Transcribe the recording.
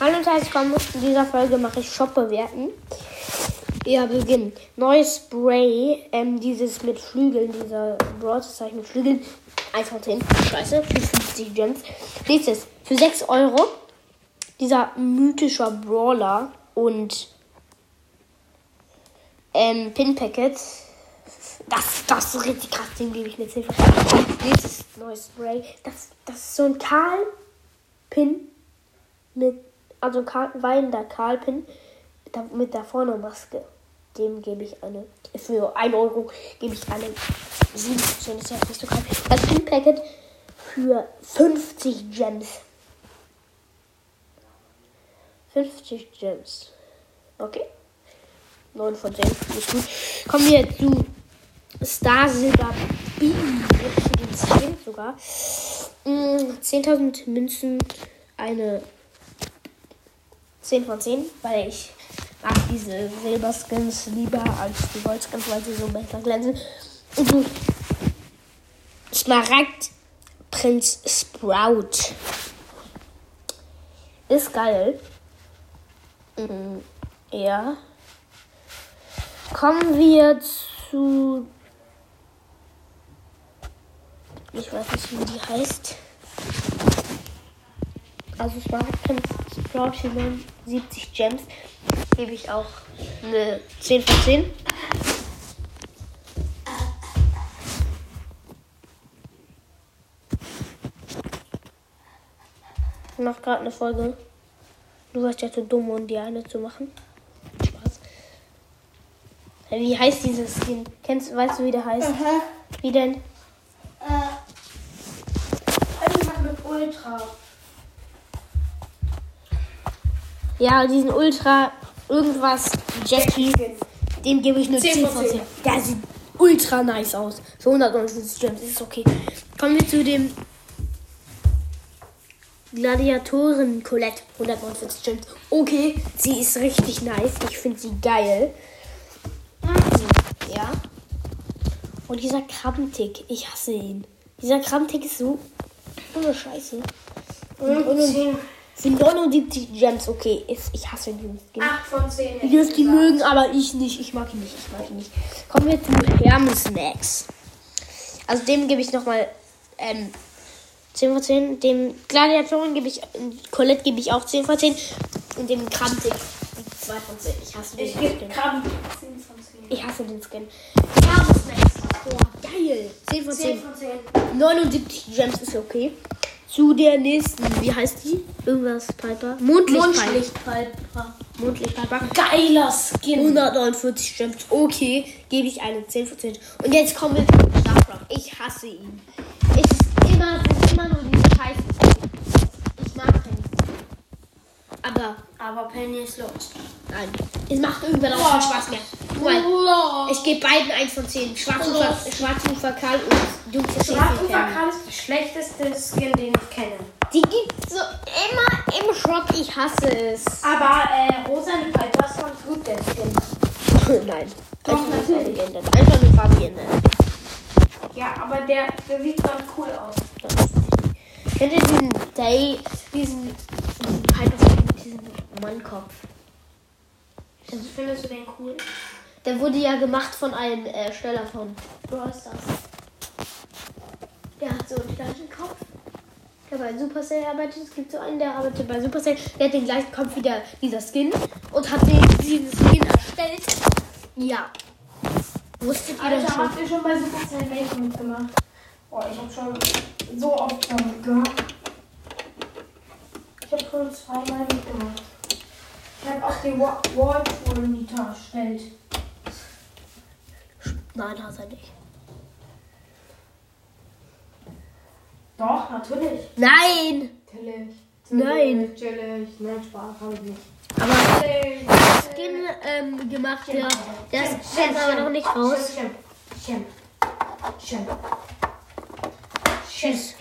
Hallo und herzlich willkommen. In dieser Folge mache ich Shop bewerten. Ja, beginnen. Neues Spray, ähm, dieses mit Flügeln, dieser Broadseichen mit Flügeln. 1 von 10. Scheiße, für 50 Gems. Nächstes, für 6 Euro. Dieser mythischer Brawler und ähm, Pin-Packet. Das, das ist richtig krass, dem gebe ich eine 10 Nächstes neues Spray. Das, das ist so ein Karl-Pin mit, also Karl, weinender Karl-Pin mit der, vorne Maske. Dem gebe ich eine, für 1 Euro gebe ich eine 7. Das ist ja. Das Pin-Packet für 50 Gems. 50 Gems. Okay. 9 von 10. Ist gut. Kommen wir zu Star Silver B. Den Skin sogar. Mm, 10.000 Münzen. Eine 10 von 10, weil ich mag diese Silberskins lieber als die Goldskins, weil sie so besser glänzen. Gut. Smaragd Prinz Sprout. Ist geil. Mhm. Ja. Kommen wir zu. Ich weiß nicht, wie die heißt. Also Smaragd Prinz Sprout für 79 Gems. Gebe ich auch eine 10 von 10. Ich mache gerade eine Folge. Du warst ja zu dumm, um die eine zu machen. Spaß. Wie heißt dieses Skin? Kennst, weißt du, wie der heißt? Aha. Wie denn? Äh, irgendwas mit Ultra. Ja, diesen Ultra irgendwas Jackie. Dem gebe ich eine 10 10 von von 10. 10. Der sieht ultra nice aus. Für 159 Gems ist okay. Kommen wir zu dem Gladiatoren Colette. 149 Gems. Okay, sie ist richtig nice. Ich finde sie geil. Ja. Und dieser Krabbentick, ich hasse ihn. Dieser Krabbentick ist so ohne Scheiße. Und, und, 10. für 79 Gems, okay. Ist, ich hasse diesen Skin. 8 von 10. Ihr dürft ihn mögen, aber ich nicht. Ich mag ihn nicht. Ich mag ihn nicht. Kommen wir zu Hermes Max. Also dem gebe ich nochmal ähm, 10 von 10. Dem Gladiatoren gebe ich, Colette gebe ich auch 10 von 10. Und dem Kramtik 2 von 10. Ich hasse den Ich Skin. Krabben 10 von 10. Ich hasse den Skin. Hermes Max. Boah, geil. 10 von 10. 10 von 10. 79 Gems ist okay. Zu der nächsten, wie heißt die? Irgendwas Piper? Mondlichtpiper. Mondlichtpiper. Geiler Skin. 149 Gems. Okay, gebe ich eine 10 von 10. Und jetzt kommen wir zu Starfrock. Ich hasse ihn. Es ist immer, es ist immer nur diese Scheiße. Ich mag ihn. Aber Aber Penny ist los. nein, es macht irgendwann auch keinen Spaß mehr. Guck mal, ich gebe beiden 1 von 10. Schwarzufer, Schwarzufer Karl und Dunkle Schwarzufer. Karl ist der schlechteste Skin, den ich kenne. Die gibt so immer im Shop. Ich hasse es. Aber äh, Rosane Piper ist ganz gut, der Skin. nein. Doch, natürlich. Einfach nur Farbe geändert. Ja, aber der, der sieht ganz cool aus. Kennt ihr diesen Day, diesen, diesen mit diesem Mannkopf? Findest du den cool? Der wurde ja gemacht von einem Ersteller von Brawl Stars. Der hat so einen gleichen Kopf. Der bei Supercell arbeitet. Es gibt so einen, der arbeitet bei Supercell. Der hat den gleichen Kopf wie der, dieser Skin und hat den, diesen Skin erstellt. Ja. Wusstet ihr das Alter, schon? habt ihr schon bei Supercell Make mitgemacht? Boah, ich hab schon so oft damit gemacht. Ich hab schon zweimal mitgemacht. Ich hab auch den Wa- Wallpool Meter erstellt. Nein, hat er nicht. Doch, natürlich. Nein! Natürlich. Nein. Natürlich. Nein, Spaß habe ich nicht. Aber Natürlich. Skin ähm, gemacht, der, der ist jetzt aber noch nicht raus. Shem, Shem. Shem. Shem. Shem.